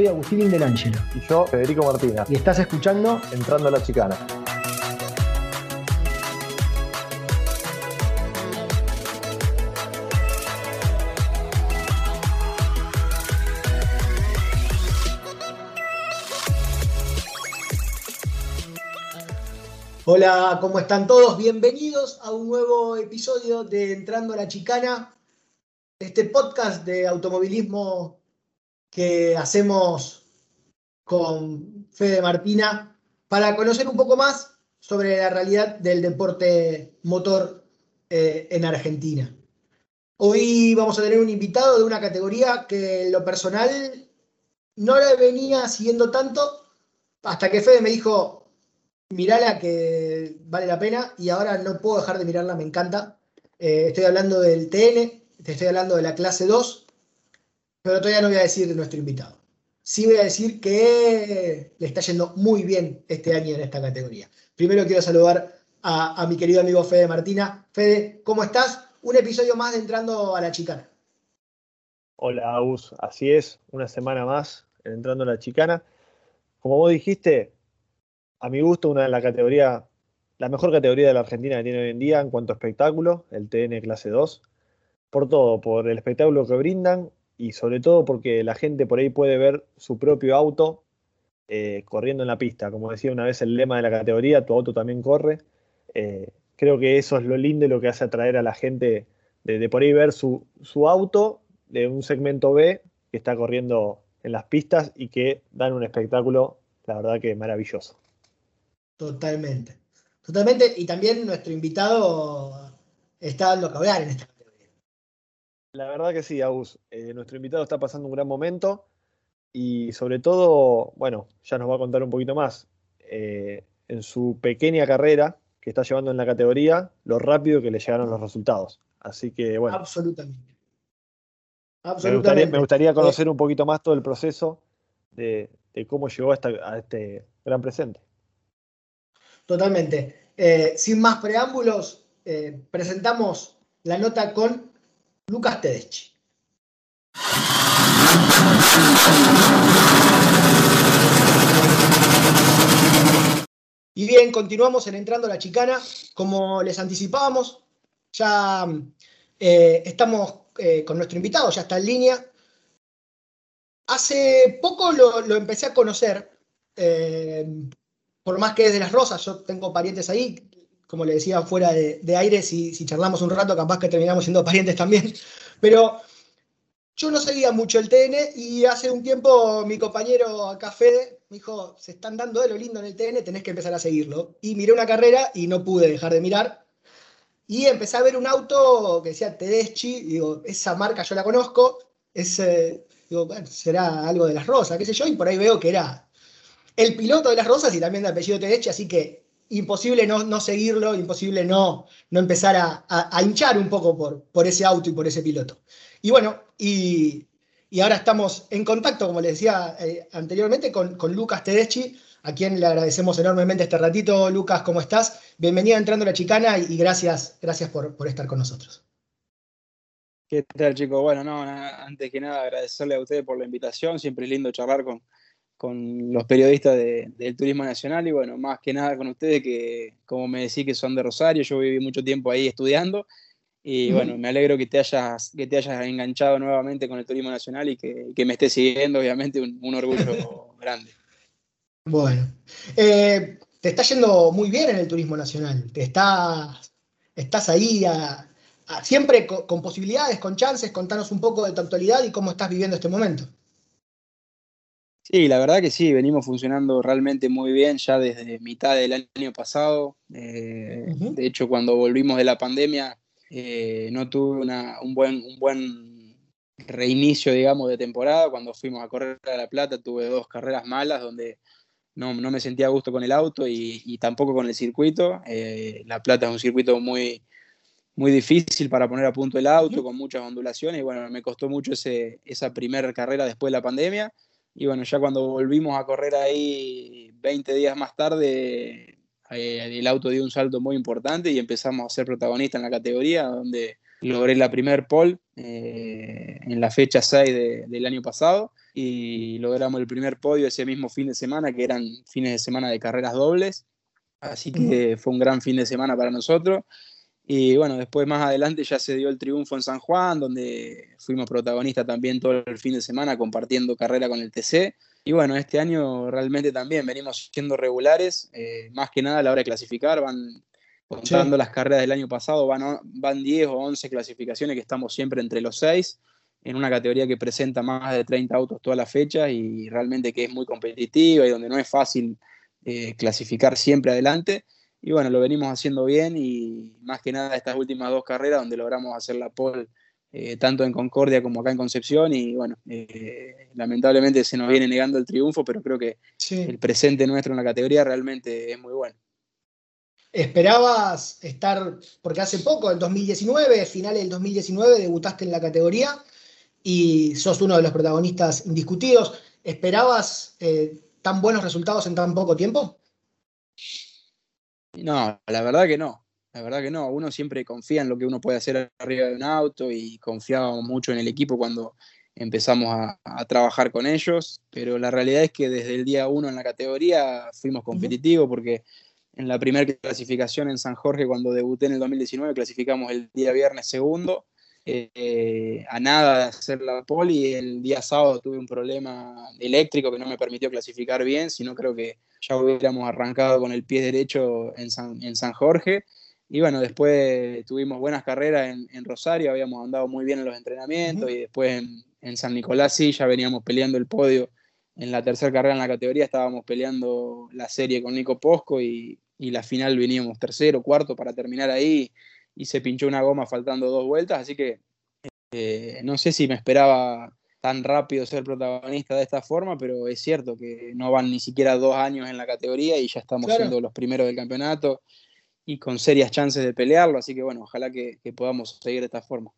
soy Agustín Indelangelo. Y yo, Federico Martina. Y estás escuchando Entrando a la Chicana. Hola, ¿cómo están todos? Bienvenidos a un nuevo episodio de Entrando a la Chicana, este podcast de automovilismo que hacemos con Fede Martina para conocer un poco más sobre la realidad del deporte motor eh, en Argentina. Hoy vamos a tener un invitado de una categoría que en lo personal no la venía siguiendo tanto hasta que Fede me dijo, mirala que vale la pena y ahora no puedo dejar de mirarla, me encanta. Eh, estoy hablando del TN, te estoy hablando de la clase 2, pero todavía no voy a decir de nuestro invitado. Sí voy a decir que le está yendo muy bien este año en esta categoría. Primero quiero saludar a, mi querido amigo Fede Martina. Fede, ¿cómo estás? Un episodio más de Entrando a la Chicana. Hola, Agus. Así es, una semana más entrando a la Chicana. Como vos dijiste, a mi gusto, una de la categoría, la mejor categoría de la Argentina que tiene hoy en día en cuanto a espectáculo, el TN clase 2. Por todo, por el espectáculo que brindan y sobre todo porque la gente por ahí puede ver su propio auto eh, corriendo en la pista. Como decía una vez el lema de la categoría, tu auto también corre. Eh, creo que eso es lo lindo y lo que hace atraer a la gente de, por ahí ver su, su auto de un segmento B que está corriendo en las pistas y que dan un espectáculo, la verdad que maravilloso. Totalmente. Totalmente. Y también nuestro invitado está dando que hablar en esta. La verdad que sí, Agus. Eh, nuestro invitado está pasando un gran momento y sobre todo, bueno, ya nos va a contar un poquito más. Eh, en su pequeña carrera que está llevando en la categoría, lo rápido que le llegaron los resultados. Así que, bueno. Absolutamente. Absolutamente. Me, gustaría, me gustaría conocer un poquito más todo el proceso de, de cómo llegó a, este gran presente. Totalmente. Eh, sin más preámbulos, presentamos la nota con Lucas Tedeschi. Y bien, continuamos en Entrando a la Chicana. Como les anticipábamos, ya eh, estamos eh, con nuestro invitado, ya está en línea. Hace poco lo, empecé a conocer. Eh, por más que es de las Rosas, yo tengo parientes ahí, como le decía, fuera de, de aire, si, si, charlamos un rato, capaz que terminamos siendo parientes también, pero yo no seguía mucho el TN y hace un tiempo mi compañero acá, Fede, me dijo, se están dando de lo lindo en el TN, tenés que empezar a seguirlo. Y miré una carrera y no pude dejar de mirar. Y empecé a ver un auto que decía Tedeschi, digo, esa marca yo la conozco, es, eh, digo, bueno, será algo de las Rosas, qué sé yo, y por ahí veo que era el piloto de las Rosas y también de apellido Tedeschi, así que imposible no, no seguirlo, imposible no, no empezar a, a, hinchar un poco por, por ese auto y por ese piloto. Y bueno, y, y ahora estamos en contacto, como les decía eh, anteriormente, con, con, Lucas Tedeschi, a quien le agradecemos enormemente este ratito. Lucas, ¿cómo estás? Bienvenido a Entrando a la Chicana y, y gracias, gracias por, por estar con nosotros. ¿Qué tal, chicos? Bueno, no, antes que nada agradecerle a ustedes por la invitación, siempre es lindo charlar con, con los periodistas de, del Turismo Nacional y bueno, más que nada con ustedes que, como me decís que son de Rosario, yo viví mucho tiempo ahí estudiando y bueno, me alegro que te hayas, que te hayas enganchado nuevamente con el Turismo Nacional y que, que me estés siguiendo, obviamente, un, un orgullo grande. Bueno, eh, te está yendo muy bien en el Turismo Nacional, te estás, estás ahí a, a, siempre con, con posibilidades, con chances, contanos un poco de tu actualidad y cómo estás viviendo este momento. Sí, la verdad que sí, venimos funcionando realmente muy bien ya desde mitad del año pasado. Eh, uh -huh. De hecho, cuando volvimos de la pandemia, eh, no tuve una, un, buen, un buen reinicio, digamos, de temporada. Cuando fuimos a correr a La Plata, tuve dos carreras malas donde no, no me sentía a gusto con el auto y, y tampoco con el circuito. Eh, la Plata es un circuito muy, muy difícil para poner a punto el auto, uh -huh. con muchas ondulaciones. Y bueno, me costó mucho ese, esa primera carrera después de la pandemia. Y bueno, ya cuando volvimos a correr ahí 20 días más tarde, eh, el auto dio un salto muy importante y empezamos a ser protagonistas en la categoría, donde logré la primer pole eh, en la fecha 6 del año pasado y logramos el primer podio ese mismo fin de semana, que eran fines de semana de carreras dobles. Así que fue un gran fin de semana para nosotros. Y bueno, después más adelante ya se dio el triunfo en San Juan, donde fuimos protagonistas también todo el fin de semana compartiendo carrera con el TC. Y bueno, este año realmente también venimos siendo regulares, eh, más que nada a la hora de clasificar, van contando las carreras del año pasado, van, van 10 o 11 clasificaciones que estamos siempre entre los 6, en una categoría que presenta más de 30 autos toda la fecha y realmente que es muy competitiva y donde no es fácil eh, clasificar siempre adelante. Y bueno, lo venimos haciendo bien y más que nada estas últimas dos carreras donde logramos hacer la pole eh, tanto en Concordia como acá en Concepción y bueno, eh, lamentablemente se nos viene negando el triunfo, pero creo que el presente nuestro en la categoría realmente es muy bueno. ¿Esperabas estar, porque hace poco, el 2019, finales del 2019, debutaste en la categoría y sos uno de los protagonistas indiscutidos, ¿esperabas eh, tan buenos resultados en tan poco tiempo? No, la verdad que no. La verdad que no. Uno siempre confía en lo que uno puede hacer arriba de un auto y confiábamos mucho en el equipo cuando empezamos a, trabajar con ellos. Pero la realidad es que desde el día uno en la categoría fuimos competitivos porque en la primera clasificación en San Jorge, cuando debuté en el 2019, clasificamos el día viernes segundo. Eh, a nada de hacer la pole y el día sábado tuve un problema eléctrico que no me permitió clasificar bien, sino creo que ya hubiéramos arrancado con el pie derecho en San, en San Jorge. Y bueno, después tuvimos buenas carreras en, Rosario, habíamos andado muy bien en los entrenamientos y después en, San Nicolás sí, ya veníamos peleando el podio. En la tercera carrera en la categoría estábamos peleando la serie con Nico Posco y, y la final veníamos tercero, cuarto para terminar ahí y se pinchó una goma faltando dos vueltas, así que eh, no sé si me esperaba tan rápido ser protagonista de esta forma, pero es cierto que no van ni siquiera dos años en la categoría y ya estamos siendo los primeros del campeonato y con serias chances de pelearlo, así que bueno, ojalá que, podamos seguir de esta forma.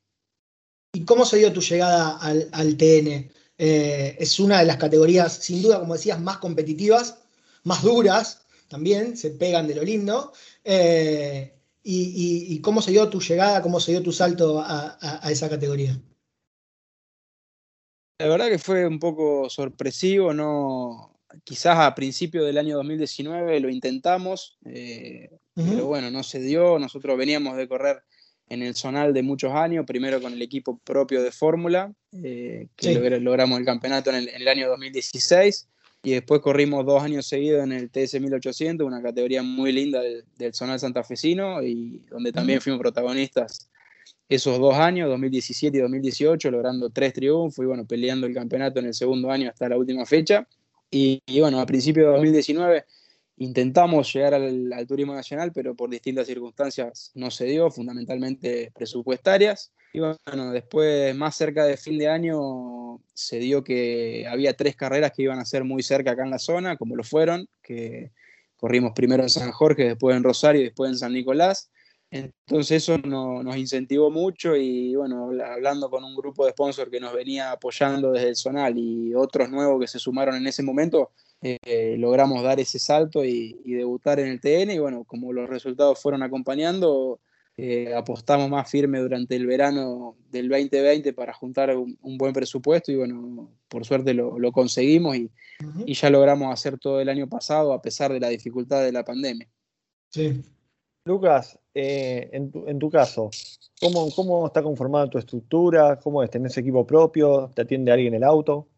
¿Y cómo se dio tu llegada al, TN? Eh, es una de las categorías, sin duda, como decías, más competitivas, más duras también, se pegan de lo lindo. Eh, y, cómo se dio tu llegada, cómo se dio tu salto a, esa categoría. La verdad que fue un poco sorpresivo, no, quizás a principio del año 2019 lo intentamos, eh, pero bueno, no se dio. Nosotros veníamos de correr en el zonal de muchos años, primero con el equipo propio de Fórmula, eh, que logramos el campeonato en el, en el, año 2016, y después corrimos dos años seguidos en el TS 1800, una categoría muy linda del, del zonal santafesino y donde también fuimos protagonistas esos dos años, 2017 y 2018, logrando tres triunfos y bueno, peleando el campeonato en el segundo año hasta la última fecha. Y, bueno, a principios de 2019 intentamos llegar al, turismo nacional, pero por distintas circunstancias no se dio, fundamentalmente presupuestarias. Y bueno, después, más cerca de fin de año, se dio que había tres carreras que iban a ser muy cerca acá en la zona, como lo fueron, que corrimos primero en San Jorge, después en Rosario y después en San Nicolás. Entonces eso nos incentivó mucho y bueno, hablando con un grupo de sponsors que nos venía apoyando desde el Zonal y otros nuevos que se sumaron en ese momento, eh, logramos dar ese salto y, y, debutar en el TN y bueno, como los resultados fueron acompañando, eh, apostamos más firme durante el verano del 2020 para juntar un, buen presupuesto y bueno, por suerte lo, conseguimos y, ya logramos hacer todo el año pasado a pesar de la dificultad de la pandemia. Sí. Lucas, eh, en, tu, caso, ¿cómo, ¿cómo está conformada tu estructura? ¿Cómo es? ¿Tenés equipo propio? ¿Te atiende alguien el auto?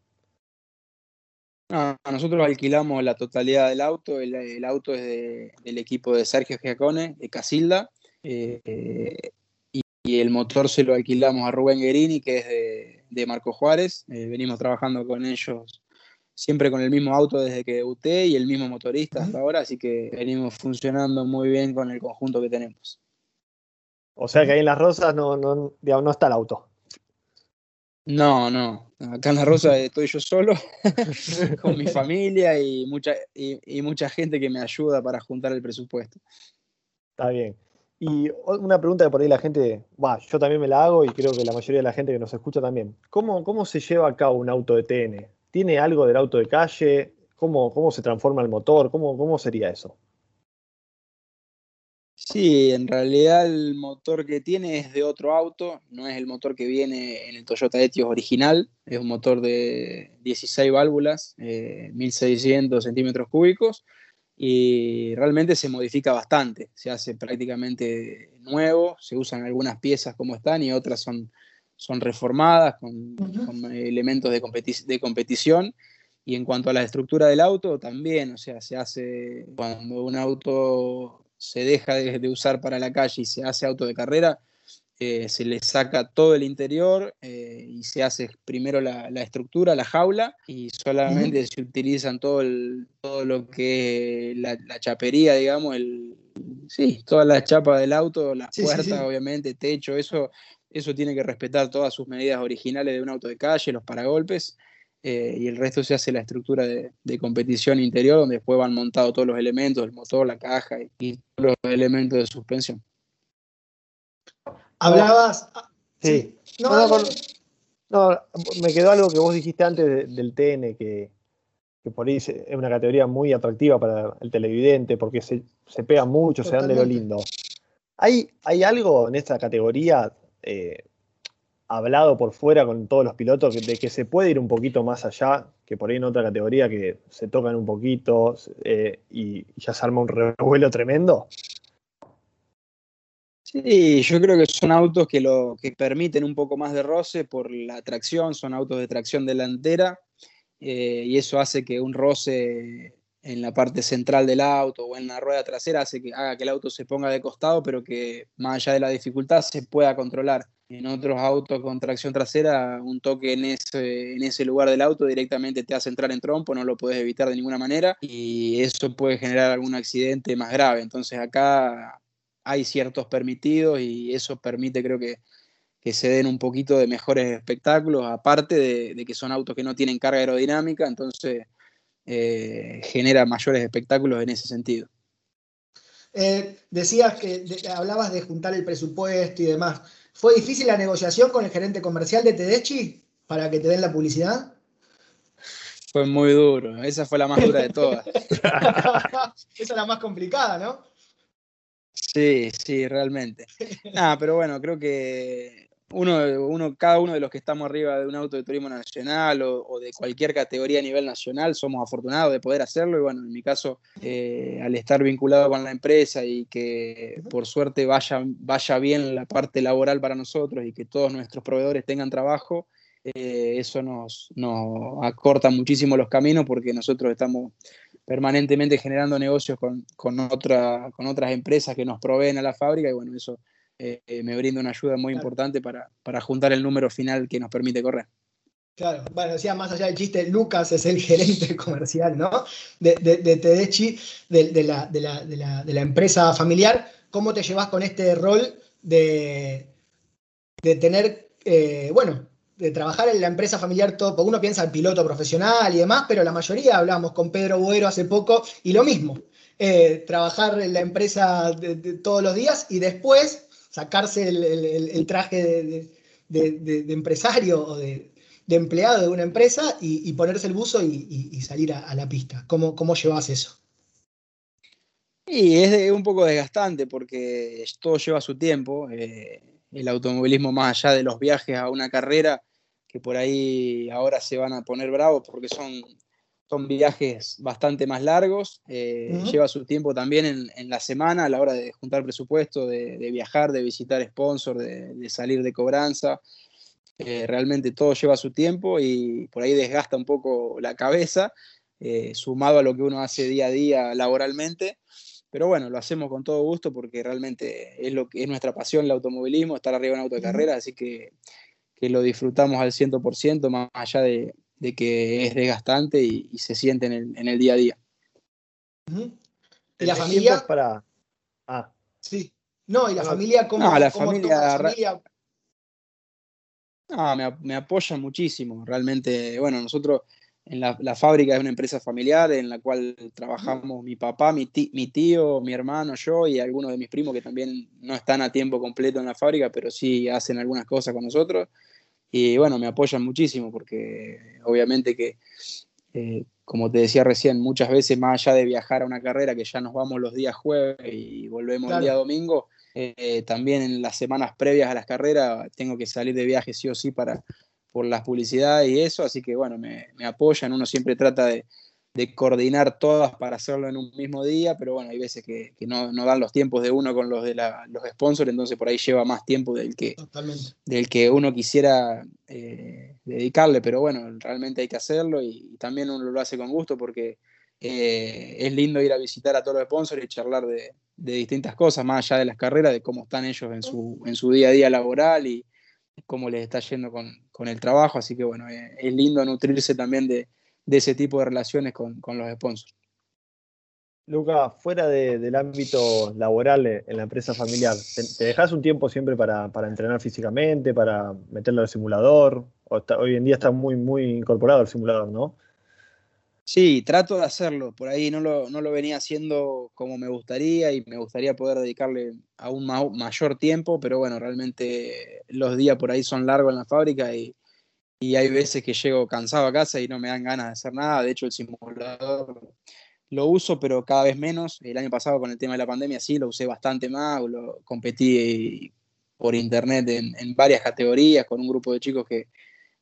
Nosotros alquilamos la totalidad del auto. El, auto es del equipo de Sergio Giacone, de Casilda. Eh, y, el motor se lo alquilamos a Rubén Guerini, que es de, Marco Juárez. Eh, venimos trabajando con ellos siempre con el mismo auto desde que debuté y el mismo motorista hasta ahora, así que venimos funcionando muy bien con el conjunto que tenemos. O sea que ahí en Las Rosas no, no, no está el auto. No, no. Acá en La Rosa estoy yo solo, con mi familia y mucha, y mucha gente que me ayuda para juntar el presupuesto. Está bien. Y una pregunta que por ahí la gente, yo también me la hago y creo que la mayoría de la gente que nos escucha también. ¿Cómo, cómo se lleva a cabo un auto de TN? ¿Tiene algo del auto de calle? ¿Cómo, cómo se transforma el motor? ¿Cómo, cómo sería eso? Sí, en realidad el motor que tiene es de otro auto, no es el motor que viene en el Toyota Etios original, es un motor de 16 válvulas, 1600 eh, centímetros cúbicos, y realmente se modifica bastante, se hace prácticamente nuevo, se usan algunas piezas como están y otras son, son reformadas con, elementos de, de competición. Y en cuanto a la estructura del auto, también, o sea, se hace cuando un auto se deja de, usar para la calle y se hace auto de carrera, eh, se le saca todo el interior eh, y se hace primero la, estructura, la jaula, y solamente se utilizan todo, todo lo que es la, chapería, digamos, el, sí, toda la chapa del auto, las puertas, obviamente, techo, eso, eso tiene que respetar todas sus medidas originales de un auto de calle, los paragolpes. Eh, y el resto se hace la estructura de, competición interior, donde después van montados todos los elementos, el motor, la caja y, todos los elementos de suspensión. Hablabas. Ah, sí. No, me quedó algo que vos dijiste antes del TN, que, por ahí es una categoría muy atractiva para el televidente, porque se, pega mucho, se dan de lo lindo. ¿Hay, ¿Hay algo en esta categoría eh, hablado por fuera con todos los pilotos de que se puede ir un poquito más allá, que por ahí en otra categoría que se tocan un poquito eh, y ya se arma un revuelo tremendo? Sí, yo creo que son autos que, lo, que permiten un poco más de roce por la tracción, son autos de tracción delantera eh, y eso hace que un roce en la parte central del auto o en la rueda trasera hace que haga que el auto se ponga de costado, pero que más allá de la dificultad se pueda controlar. En otros autos con tracción trasera, un toque en ese, en ese lugar del auto directamente te hace entrar en trompo, no lo puedes evitar de ninguna manera y eso puede generar algún accidente más grave. Entonces acá hay ciertos permitidos y eso permite creo que, que se den un poquito de mejores espectáculos, aparte de que son autos que no tienen carga aerodinámica, entonces eh, genera mayores espectáculos en ese sentido. Eh, decías que hablabas de juntar el presupuesto y demás. ¿Fue difícil la negociación con el gerente comercial de Tedeschi para que te den la publicidad? Fue muy duro, esa fue la más dura de todas. esa es la más complicada, ¿no? Sí, sí, realmente. Nada, pero bueno, creo que uno, cada uno de los que estamos arriba de un auto de turismo nacional o, de cualquier categoría a nivel nacional somos afortunados de poder hacerlo y bueno, en mi caso, eh, al estar vinculado con la empresa y que por suerte vaya, vaya bien la parte laboral para nosotros y que todos nuestros proveedores tengan trabajo, eh, eso nos, acorta muchísimo los caminos porque nosotros estamos permanentemente generando negocios con, con otras empresas que nos proveen a la fábrica y bueno, eso eh, me brinda una ayuda muy importante para, juntar el número final que nos permite correr. Claro, bueno, decía más allá del chiste, Lucas es el gerente comercial, ¿no? De, de, de Tedeschi, de, la, empresa familiar. ¿Cómo te llevas con este rol de, tener, eh, bueno, de trabajar en la empresa familiar todo? Porque uno piensa en piloto profesional y demás, pero la mayoría hablamos con Pedro Buero hace poco y lo mismo. Eh, trabajar en la empresa todos los días y después sacarse el, traje de, empresario o de, empleado de una empresa y, ponerse el buzo y, salir a, la pista. ¿Cómo, cómo llevas eso? Y es un poco desgastante porque todo lleva su tiempo. Eh, el automovilismo, más allá de los viajes a una carrera, que por ahí ahora se van a poner bravos porque son son viajes bastante más largos, eh, lleva su tiempo también en, la semana a la hora de juntar presupuesto, de, viajar, de visitar sponsor, de, salir de cobranza. Eh, realmente todo lleva su tiempo y por ahí desgasta un poco la cabeza, eh, sumado a lo que uno hace día a día laboralmente. Pero bueno, lo hacemos con todo gusto porque realmente es, lo que, es nuestra pasión el automovilismo, estar arriba en auto de carrera, así que, que lo disfrutamos al 100%, más allá de, de que es desgastante y, se siente en el, día a día. ¿Y la familia? Para... Ah. Sí. No, ¿y la familia cómo? No, la familia... No, me, me apoyan muchísimo. Realmente, bueno, nosotros en la, fábrica es una empresa familiar en la cual trabajamos mi papá, mi, mi, tío, mi hermano, yo y algunos de mis primos que también no están a tiempo completo en la fábrica, pero sí hacen algunas cosas con nosotros. Y bueno, me apoyan muchísimo porque obviamente que eh, como te decía recién, muchas veces más allá de viajar a una carrera que ya nos vamos los días jueves y volvemos el día domingo, eh, también en las semanas previas a las carreras tengo que salir de viaje sí o sí para, por las publicidades y eso, así que bueno, me, me apoyan, uno siempre trata de, de coordinar todas para hacerlo en un mismo día, pero bueno, hay veces que, no, dan los tiempos de uno con los de los sponsors, entonces por ahí lleva más tiempo del que, del que uno quisiera eh, dedicarle, pero bueno, realmente hay que hacerlo y, también uno lo hace con gusto porque eh, es lindo ir a visitar a todos los sponsors y charlar de, distintas cosas, más allá de las carreras, de cómo están ellos en su, en su día a día laboral y cómo les está yendo con, el trabajo, así que bueno, eh, es lindo nutrirse también de de ese tipo de relaciones con, los sponsors. Luca, fuera del ámbito laboral en la empresa familiar, ¿te, dejas un tiempo siempre para, entrenar físicamente, para meterlo al simulador? hoy en día está muy, muy incorporado al simulador, ¿no? Sí, trato de hacerlo. Por ahí no lo, no lo venía haciendo como me gustaría y me gustaría poder dedicarle aún mayor tiempo, pero bueno, realmente los días por ahí son largos en la fábrica y, y hay veces que llego cansado a casa y no me dan ganas de hacer nada. De hecho, el simulador lo uso, pero cada vez menos. El año pasado con el tema de la pandemia sí, lo usé bastante más. Lo competí por internet en, varias categorías con un grupo de chicos que,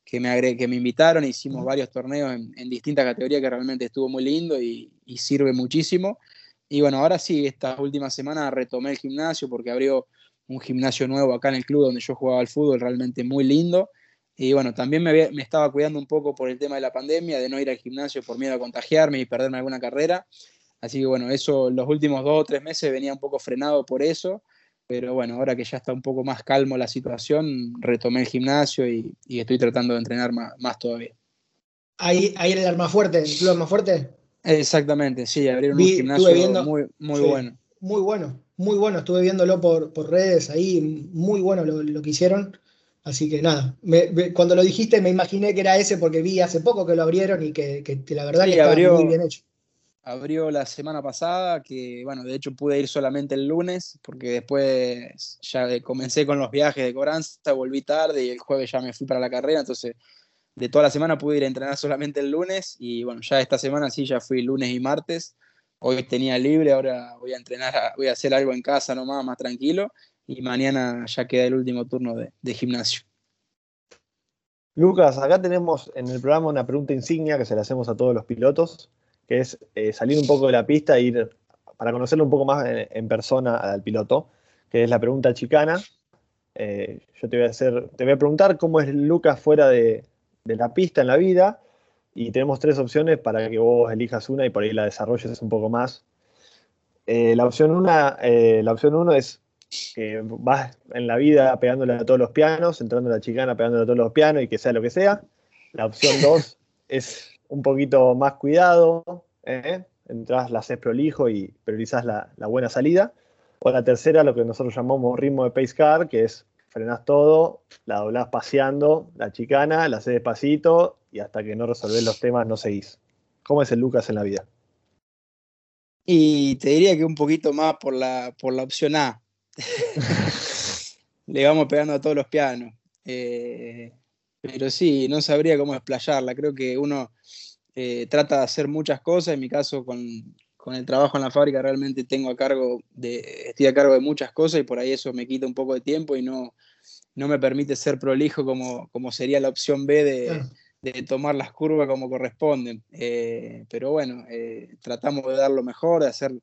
que me, que me invitaron. Hicimos varios torneos en, distintas categorías que realmente estuvo muy lindo y, y, sirve muchísimo. Y bueno, ahora sí, esta última semana retomé el gimnasio porque abrió un gimnasio nuevo acá en el club donde yo jugaba al fútbol, realmente muy lindo. Y bueno, también me, estaba cuidando un poco por el tema de la pandemia, de no ir al gimnasio por miedo a contagiarme y perderme alguna carrera. Así que bueno, eso los últimos dos o tres meses venía un poco frenado por eso. Pero bueno, ahora que ya está un poco más calmo la situación, retomé el gimnasio y, estoy tratando de entrenar más, todavía. Ahí, ahí era el arma fuerte, el club arma fuerte. Exactamente, sí, abrieron un gimnasio muy, muy bueno. Muy bueno, muy bueno. Estuve viéndolo por, por redes ahí, muy bueno lo, lo que hicieron. Así que nada, cuando lo dijiste me imaginé que era ese porque vi hace poco que lo abrieron y que, la verdad que abrió, muy bien hecho. Abrió la semana pasada, que bueno, de hecho pude ir solamente el lunes, porque después ya comencé con los viajes de cobranza, volví tarde y el jueves ya me fui para la carrera, entonces de toda la semana pude ir a entrenar solamente el lunes y bueno, ya esta semana sí, ya fui lunes y martes. Hoy tenía libre, ahora voy a entrenar, voy a hacer algo en casa nomás, más tranquilo y mañana ya queda el último turno de, gimnasio. Lucas, acá tenemos en el programa una pregunta insignia que se le hacemos a todos los pilotos, que es eh, salir un poco de la pista e ir para conocerlo un poco más en, persona al piloto, que es la pregunta chicana. Eh, yo te voy a hacer, te voy a preguntar cómo es Lucas fuera de, la pista en la vida, y tenemos tres opciones para que vos elijas una y por ahí la desarrolles un poco más. Eh, la opción una, la opción uno es que vas en la vida pegándole a todos los pianos, entrando a la chicana pegándole a todos los pianos y que sea lo que sea. La opción 2 es un poquito más cuidado, ¿eh? entras, la haces prolijo y priorizas la, buena salida. O la tercera, lo que nosotros llamamos ritmo de pace car, que es frenás todo, la doblás paseando, la chicana, la haces despacito y hasta que no resolvés los temas no seguís. ¿Cómo es el Lucas en la vida? Y te diría que un poquito más por la, por la opción A, le vamos pegando a todos los pianos. Eh, pero sí, no sabría cómo explayarla. Creo que uno eh, trata de hacer muchas cosas. En mi caso, con, el trabajo en la fábrica, realmente tengo a cargo de, estoy a cargo de muchas cosas y por ahí eso me quita un poco de tiempo y no, no me permite ser prolijo como, como sería la opción B de, tomar las curvas como corresponden. Eh, pero bueno, tratamos de dar lo mejor, de hacer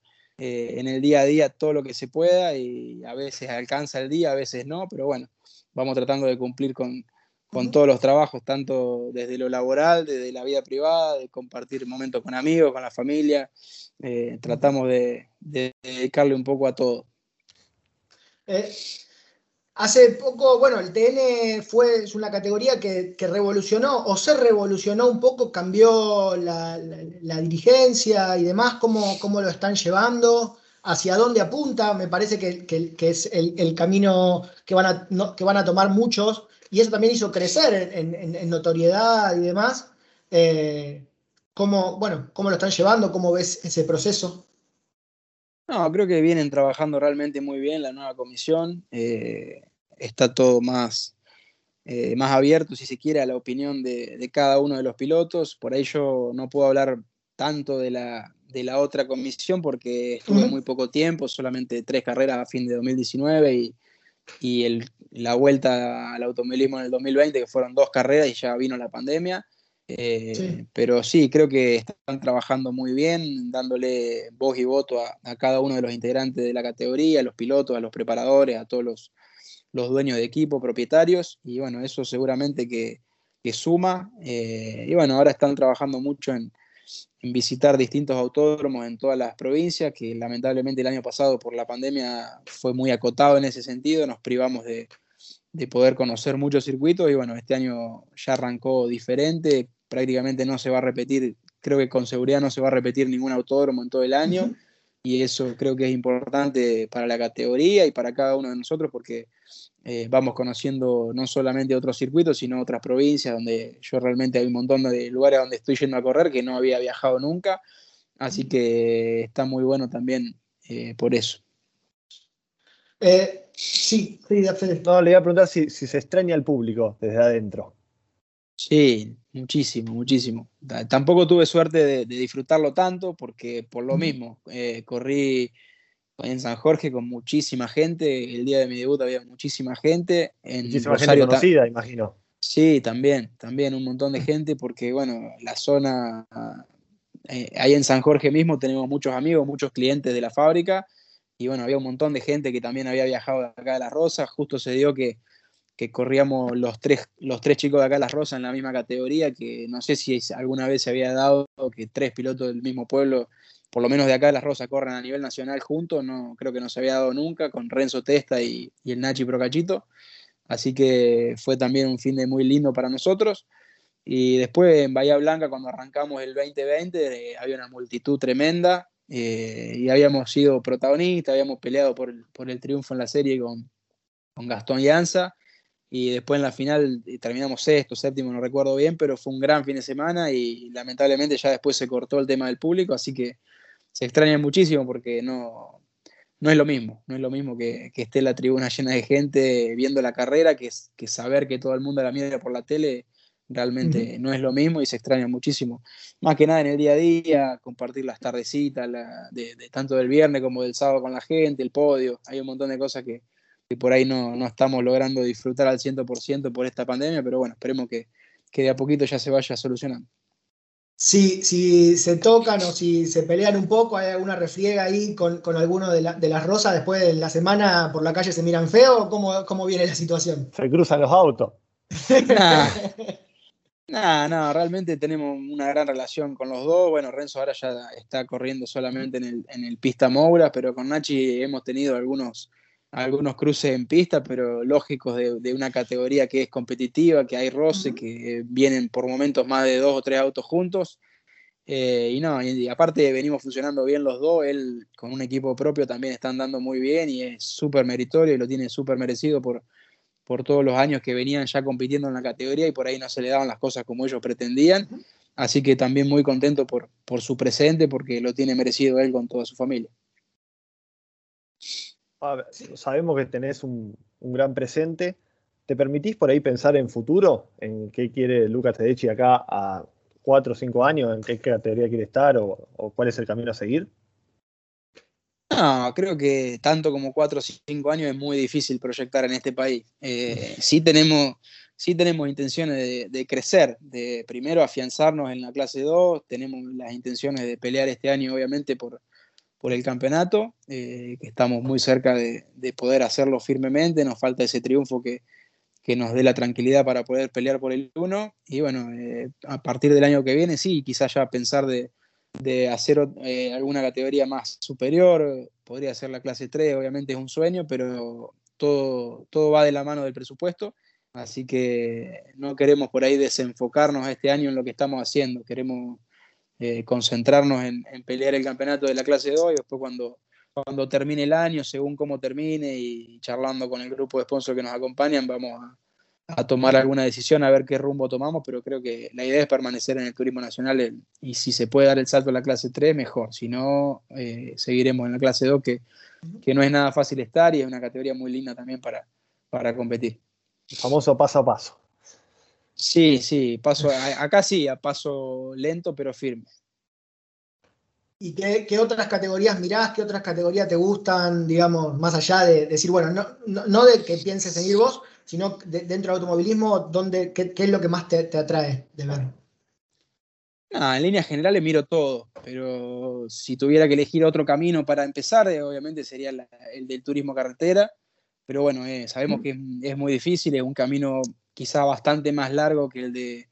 eh, en el día a día todo lo que se pueda y a veces alcanza el día, a veces no, pero bueno, vamos tratando de cumplir con, todos los trabajos, tanto desde lo laboral, desde la vida privada, de compartir momentos con amigos, con la familia, eh, tratamos de, dedicarle un poco a todo. Eh, Hace poco, bueno, el TN fue, es una categoría que, revolucionó o se revolucionó un poco, cambió la, dirigencia y demás, cómo, cómo, lo están llevando, hacia dónde apunta, me parece que, es el, camino que van, a, que van a tomar muchos y eso también hizo crecer en, notoriedad y demás. Eh, ¿cómo, bueno, ¿Cómo lo están llevando? ¿Cómo ves ese proceso? No, creo que vienen trabajando realmente muy bien la nueva comisión. Eh, está todo más, eh, más abierto, si se quiere, a la opinión de, cada uno de los pilotos. Por ahí yo no puedo hablar tanto de la, de la otra comisión porque estuve muy poco tiempo, solamente tres carreras a fin de 2019 y, y el, la vuelta al automovilismo en el 2020, que fueron dos carreras y ya vino la pandemia. Eh, pero sí, creo que están trabajando muy bien, dándole voz y voto a, cada uno de los integrantes de la categoría, a los pilotos, a los preparadores, a todos los, los dueños de equipo, propietarios. Y bueno, eso seguramente que, que suma. Eh, y bueno, ahora están trabajando mucho en, visitar distintos autódromos en todas las provincias, que lamentablemente el año pasado por la pandemia fue muy acotado en ese sentido, nos privamos de, poder conocer muchos circuitos y bueno, este año ya arrancó diferente, prácticamente no se va a repetir, creo que con seguridad no se va a repetir ningún autódromo en todo el año y eso creo que es importante para la categoría y para cada uno de nosotros porque eh, vamos conociendo no solamente otros circuitos, sino otras provincias donde yo realmente hay un montón de lugares donde estoy yendo a correr que no había viajado nunca. Así que está muy bueno también eh, por eso. Eh, sí, sí, No, le iba a preguntar si, se extraña al público desde adentro. Sí, muchísimo, muchísimo. Tampoco tuve suerte de, de disfrutarlo tanto porque por lo mismo corrí en San Jorge con muchísima gente. El día de mi debut había muchísima gente. En muchísima gente conocida, imagino. Sí, también, también un montón de gente, porque bueno, la zona, eh, ahí en San Jorge mismo tenemos muchos amigos, muchos clientes de la fábrica, y bueno, había un montón de gente que también había viajado de acá de Las Rosas, justo se dio que, que corríamos los tres, los tres chicos de acá Las Rosas en la misma categoría, que no sé si alguna vez se había dado que tres pilotos del mismo pueblo por lo menos de acá Las Rosas corren a nivel nacional juntos, no, creo que no se había dado nunca, con Renzo Testa y, el Nachi Procachito. Así que fue también un fin de muy lindo para nosotros. Y después en Bahía Blanca, cuando arrancamos el 2020, eh, había una multitud tremenda eh, y habíamos sido protagonistas, habíamos peleado por el, triunfo en la serie con, con Gastón Llanza. Y después en la final eh, terminamos sexto, séptimo, no recuerdo bien, pero fue un gran fin de semana y lamentablemente ya después se cortó el tema del público, así que se extraña muchísimo porque no, no es lo mismo, no es lo mismo que, esté la tribuna llena de gente viendo la carrera, que, que saber que todo el mundo la mira por la tele, realmente no es lo mismo y se extraña muchísimo. Más que nada en el día a día, compartir las tardecitas, de, tanto del viernes como del sábado con la gente, el podio, hay un montón de cosas que, por ahí no, no, estamos logrando disfrutar al 100% por esta pandemia, pero bueno, esperemos que, que de a poquito ya se vaya solucionando si, si se tocan o si se pelean un poco, hay alguna refriega ahí con, alguno de, las rosas, después de la semana por la calle se miran feo, ¿cómo, cómo viene la situación? Se cruzan los autos. No, no, realmente tenemos una gran relación con los dos. Bueno, Renzo ahora ya está corriendo solamente en el, en el pista Moura, pero con Nachi hemos tenido algunos, algunos cruces en pista, pero lógicos de, una categoría que es competitiva, que hay roce, que vienen por momentos más de dos o tres autos juntos. Eh, y no, y, aparte venimos funcionando bien los dos, él con un equipo propio también está andando muy bien y es súper meritorio y lo tiene súper merecido por, por todos los años que venían ya compitiendo en la categoría y por ahí no se le daban las cosas como ellos pretendían. Así que también muy contento por, por su presente porque lo tiene merecido él con toda su familia sabemos que tenés un, gran presente. ¿Te permitís por ahí pensar en futuro? ¿En qué quiere Lucas Tedeschi acá a cuatro o cinco años? ¿En qué categoría quiere estar o, cuál es el camino a seguir? No, creo que tanto como cuatro o cinco años es muy difícil proyectar en este país. Eh, sí, tenemos, sí tenemos intenciones de, de, crecer, de primero afianzarnos en la clase 2, tenemos las intenciones de pelear este año obviamente por, por el campeonato, eh, que estamos muy cerca de, poder hacerlo firmemente, nos falta ese triunfo que, nos dé la tranquilidad para poder pelear por el 1 y bueno, eh, a partir del año que viene sí, quizás ya pensar de, hacer eh, alguna categoría más superior, podría ser la clase 3, obviamente es un sueño, pero todo, todo va de la mano del presupuesto. Así que no queremos por ahí desenfocarnos este año en lo que estamos haciendo, queremos eh, concentrarnos en, pelear el campeonato de la clase 2 y después cuando, cuando termine el año, según cómo termine y charlando con el grupo de sponsors que nos acompañan, vamos a, tomar alguna decisión, a ver qué rumbo tomamos, pero creo que la idea es permanecer en el turismo nacional y si se puede dar el salto a la clase 3, mejor, si no, eh, seguiremos en la clase 2, que, que no es nada fácil estar y es una categoría muy linda también para, para competir. El famoso paso a paso. Sí, sí, paso, acá sí, a paso lento pero firme. ¿Y qué, otras categorías mirás? ¿Qué otras categorías te gustan, digamos, más allá de, decir, bueno, no, de que pienses en ir vos, sino dentro del automovilismo, ¿dónde, qué, es lo que más te, atrae de ver? en líneas generales miro todo, pero si tuviera que elegir otro camino para empezar, eh, obviamente sería el del turismo carretera, pero bueno, eh, sabemos que es, muy difícil, es un camino quizá bastante más largo que el de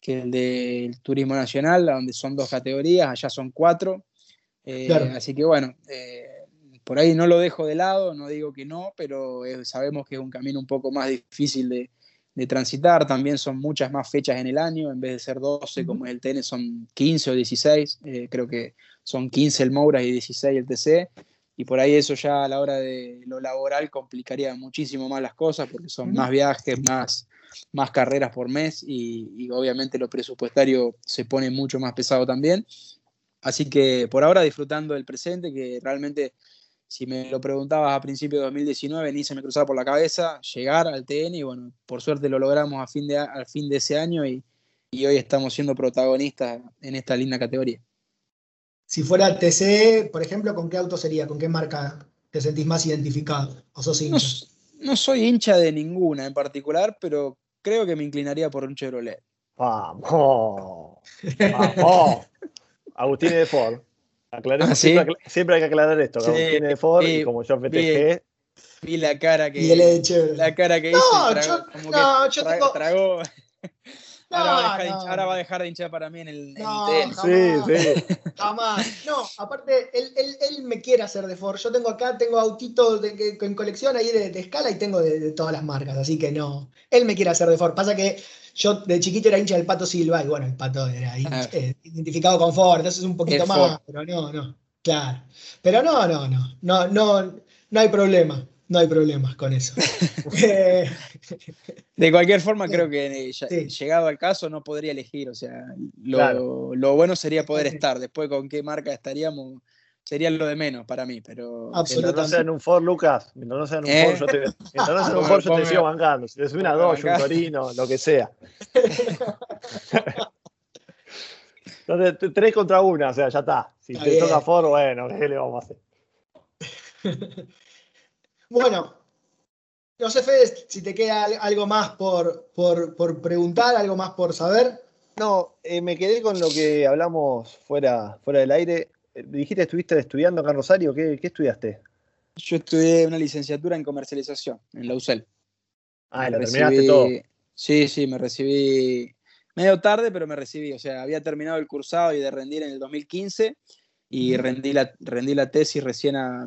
que el del turismo nacional, donde son dos categorías, allá son cuatro. Eh, así que bueno, por ahí no lo dejo de lado, no digo que no, pero sabemos que es un camino un poco más difícil de, de transitar. También son muchas más fechas en el año, en vez de ser 12 como el TN son 15 o 16. Eh, creo que son 15 el Moura y 16 el TC. Y por ahí eso ya a la hora de lo laboral complicaría muchísimo más las cosas porque son más viajes, más, más carreras por mes y, y obviamente lo presupuestario se pone mucho más pesado también. Así que por ahora disfrutando del presente, que realmente si me lo preguntabas a principios de 2019, ni se me cruzaba por la cabeza llegar al TN y bueno, por suerte lo logramos a fin de, al fin de ese año y, hoy estamos siendo protagonistas en esta linda categoría. Si fuera TC, por ejemplo, ¿con qué auto sería? ¿Con qué marca te sentís más identificado? ¿O sos hincha? No, soy hincha de ninguna en particular, pero creo que me inclinaría por un Chevrolet. ¡Vamos! ¡Vamos! Agustín de Ford. Ah, siempre, hay que aclarar esto. tiene de Ford y como yo festejé. Vi la cara que, la cara que no, hizo. Yo, como no, yo tengo... ahora, va a dejar de hinchar para mí en el, no, Sí, sí. Jamás. No, aparte, él, él, él, me quiere hacer de Ford. Yo tengo acá, tengo autitos de, en colección ahí de, escala y tengo de, todas las marcas, así que no. Él me quiere hacer de Ford. Pasa que yo de chiquito era hincha del Pato Silva y bueno, el Pato era ah. eh, identificado con Ford, entonces un poquito más, pero no, no, claro. Pero no, no, no, no, no, no hay problema. No hay problemas con eso. Eh, de cualquier forma, creo que eh, llegado al caso no podría elegir. O sea, lo, lo bueno sería poder estar. Después, con qué marca estaríamos, sería lo de menos para mí, pero... Mientras no sea en un Ford, Lucas, mientras no sea en un Ford, yo te, mientras no sea en un Ford, yo te sigo bancando. Si te subes una Dodge, un Torino, lo que sea. Entonces, tres contra una, o sea, ya está. Si te toca Ford, bueno, ¿qué le vamos a hacer? Bueno, no sé, Fede, si te queda algo más por, por, por preguntar, algo más por saber. No, eh, me quedé con lo que hablamos fuera, fuera del aire dijiste que estuviste estudiando acá en Rosario, ¿qué, estudiaste? Yo estudié una licenciatura en comercialización en la UCEL. Ah, ¿la terminaste todo? Sí, sí, me recibí medio tarde, pero me recibí. O sea, había terminado el cursado y de rendir en el 2015 y rendí, la, rendí la tesis recién a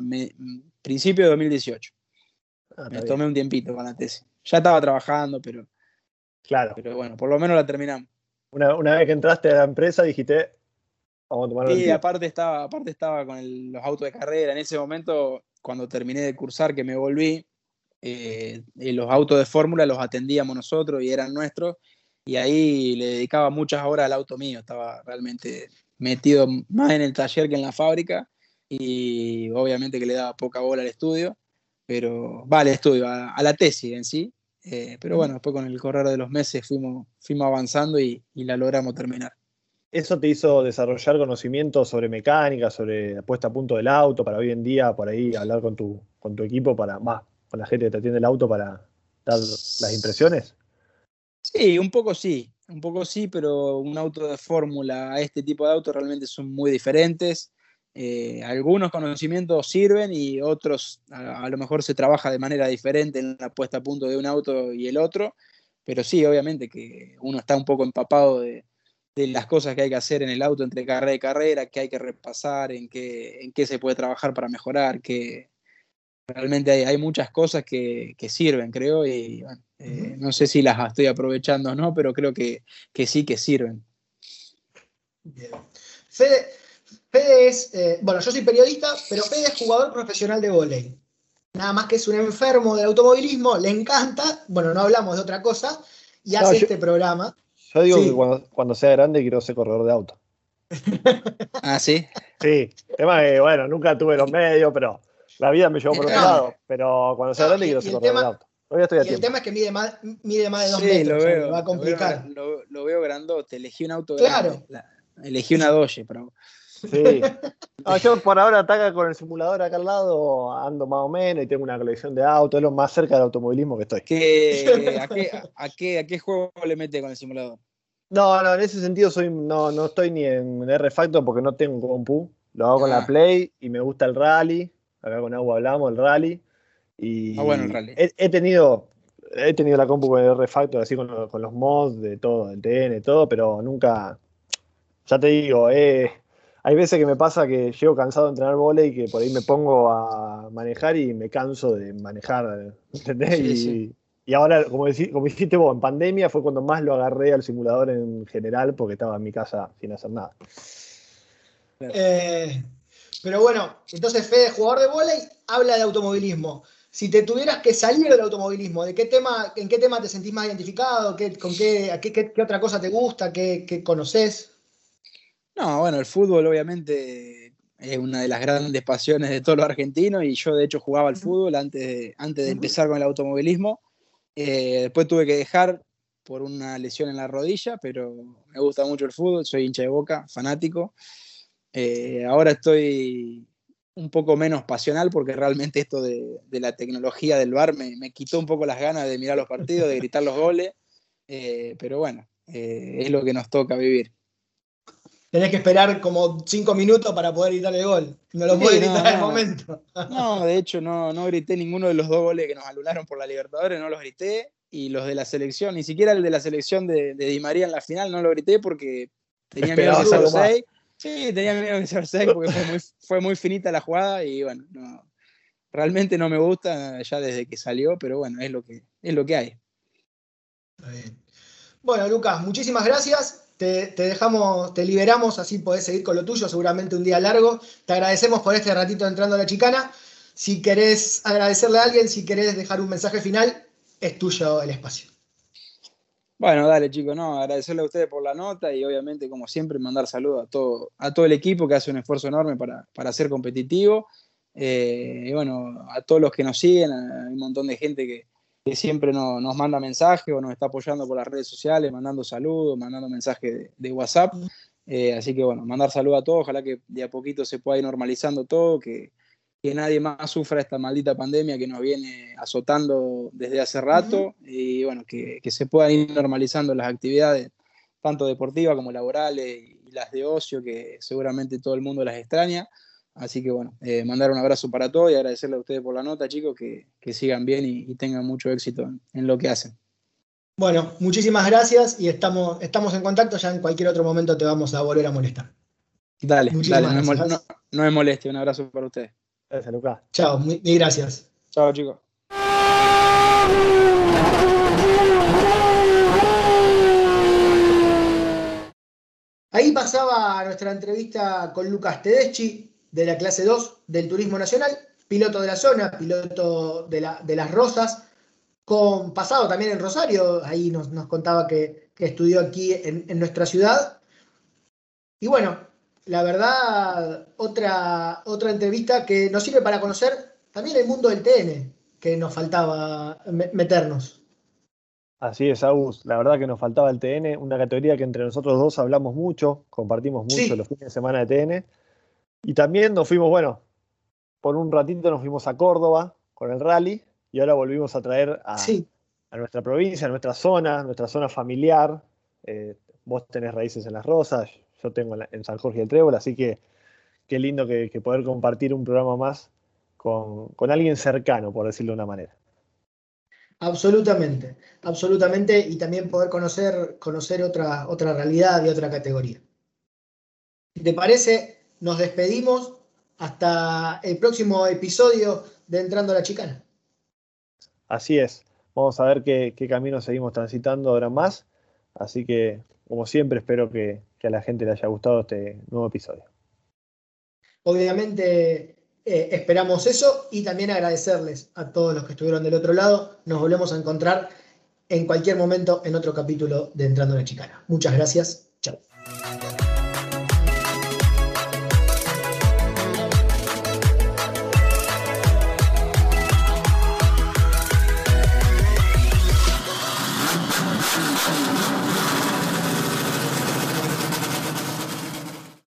principio de 2018. Ah, me tomé un tiempito con la tesis. Ya estaba trabajando, pero. Claro. Pero bueno, por lo menos la terminamos. Una, una vez que entraste a la empresa dijiste, y aparte estaba, aparte estaba con los autos de carrera. En ese momento, cuando terminé de cursar, que me volví, eh, los autos de fórmula los atendíamos nosotros y eran nuestros. Y ahí le dedicaba muchas horas al auto mío. Estaba realmente metido más en el taller que en la fábrica. Y obviamente que le daba poca bola al estudio. Pero va al estudio, a, la tesis en sí. Eh, pero bueno, después con el correr de los meses fuimos, fuimos avanzando y la logramos terminar. ¿Eso te hizo desarrollar conocimientos sobre mecánica, sobre la puesta a punto del auto, para hoy en día, por ahí hablar con tu, con tu equipo, para más, con la gente que te atiende el auto para dar las impresiones? Sí, un poco sí, un poco sí, pero un auto de fórmula a este tipo de autos realmente son muy diferentes. Eh, algunos conocimientos sirven y otros a, lo mejor se trabaja de manera diferente en la puesta a punto de un auto y el otro, pero sí, obviamente que uno está un poco empapado de, de las cosas que hay que hacer en el auto entre carrera y carrera, que hay que repasar, en qué, en qué se puede trabajar para mejorar, que realmente hay, hay muchas cosas que, que, sirven, creo, y eh, no sé si las estoy aprovechando o no, pero creo que, que sí que sirven. Bien. Fede es, eh, bueno, yo soy periodista, pero Fede es jugador profesional de volei. Nada más que es un enfermo del automovilismo, le encanta, bueno, no hablamos de otra cosa, y hace este programa. Yo digo que cuando, sea grande quiero ser corredor de auto. ah, sí. Sí, tema que, bueno, nunca tuve los medios, pero la vida me llevó por otro lado. Pero cuando sea grande quiero ser corredor de auto. y el tema es que mide más, mide más de dos metros, lo veo, va a complicar. Lo veo, lo, veo, grandote, elegí un auto claro. grande, elegí una Doge, pero Sí. yo por ahora ataca con el simulador acá al lado, ando más o menos y tengo una colección de autos, es lo más cerca del automovilismo que estoy. a, qué, a, qué, juego le mete con el simulador? No, no, en ese sentido soy, no, no estoy ni en R-Factor porque no tengo compu. Lo hago con la ah. Play y me gusta el rally. Acá con agua hablamos, el rally. Y ah, bueno, el rally. He, tenido, he tenido la compu con el R-Factor, así con, los mods de todo, el TN, todo, pero nunca. Ya te digo, eh, hay veces que me pasa que llego cansado de entrenar volei y que por ahí me pongo a manejar y me canso de manejar, ¿entendés? y, y, ahora, como, como dijiste vos, en pandemia fue cuando más lo agarré al simulador en general porque estaba en mi casa sin hacer nada. Eh, pero bueno, entonces Fede, jugador de volei, habla de automovilismo. Si te tuvieras que salir del automovilismo, ¿de qué tema, ¿en qué tema te sentís más identificado? ¿Qué, ¿Con qué, qué, otra cosa te gusta? ¿Qué, qué conoces? No, bueno, el fútbol obviamente es una de las grandes pasiones de todos los argentinos y yo de hecho jugaba al fútbol antes de, antes de empezar con el automovilismo. Eh, después tuve que dejar por una lesión en la rodilla, pero me gusta mucho el fútbol, soy hincha de boca, fanático. Eh, ahora estoy un poco menos pasional porque realmente esto de, la tecnología del bar me, me, quitó un poco las ganas de mirar los partidos, de gritar los goles, eh, pero bueno, es lo que nos toca vivir tenés que esperar como cinco minutos para poder gritar el gol. No lo puedes gritar en el momento. No, de hecho no, no grité ninguno de los dos goles que nos anularon por la Libertadores, no los grité. Y los de la selección, ni siquiera el de la selección de, Di María en la final, no lo grité porque tenía miedo de ser 6. Sí, tenía miedo de ser 6 porque fue muy, finita la jugada y bueno, realmente no me gusta ya desde que salió, pero bueno, es lo que, es lo que hay. Bueno, Lucas, muchísimas gracias te, dejamos, te liberamos, así podés seguir con lo tuyo, seguramente un día largo. Te agradecemos por este ratito entrando a la chicana. Si querés agradecerle a alguien, si querés dejar un mensaje final, es tuyo el espacio. Bueno, dale chicos, no, agradecerle a ustedes por la nota y obviamente, como siempre, mandar saludos a todo, a todo el equipo que hace un esfuerzo enorme para, ser competitivo. Eh, y bueno, a todos los que nos siguen, hay un montón de gente que, que siempre nos manda mensajes o nos está apoyando por las redes sociales, mandando saludos, mandando mensajes de, WhatsApp. Eh, así que bueno, mandar saludos a todos, ojalá que de a poquito se pueda ir normalizando todo, que, que nadie más sufra esta maldita pandemia que nos viene azotando desde hace rato y bueno, que, que, se puedan ir normalizando las actividades, tanto deportivas como laborales y las de ocio, que seguramente todo el mundo las extraña. Así que bueno, eh, mandar un abrazo para todos y agradecerle a ustedes por la nota, chicos, que, sigan bien y, tengan mucho éxito en, lo que hacen. Bueno, muchísimas gracias y estamos, estamos en contacto, ya en cualquier otro momento te vamos a volver a molestar. Dale, dale no, me, moleste, un abrazo para ustedes. Gracias, Lucas. Chao, muy, gracias. Chao, chicos. Ahí pasaba nuestra entrevista con Lucas Tedeschi, de la clase 2 del Turismo Nacional, piloto de la zona, piloto de, las Rosas, con pasado también en Rosario, ahí nos, contaba que, estudió aquí en, nuestra ciudad. Y bueno, la verdad, otra, otra entrevista que nos sirve para conocer también el mundo del TN, que nos faltaba meternos. Así es, Agus. La verdad que nos faltaba el TN, una categoría que entre nosotros dos hablamos mucho, compartimos mucho los fines de semana de TN. Y también nos fuimos, bueno, por un ratito nos fuimos a Córdoba con el rally y ahora volvimos a traer a, nuestra provincia, a nuestra zona, nuestra zona familiar. Eh, vos tenés raíces en Las Rosas, yo tengo en, San Jorge del Trébol, así que qué lindo que, poder compartir un programa más con, alguien cercano, por decirlo de una manera. Absolutamente, absolutamente, y también poder conocer, conocer otra, otra realidad y otra categoría. ¿Te parece? Nos despedimos hasta el próximo episodio de Entrando a la Chicana. Así es. Vamos a ver qué, camino seguimos transitando ahora más. Así que, como siempre, espero que, a la gente le haya gustado este nuevo episodio. Obviamente eh, esperamos eso y también agradecerles a todos los que estuvieron del otro lado. Nos volvemos a encontrar en cualquier momento en otro capítulo de Entrando a la Chicana. Muchas gracias. Chao.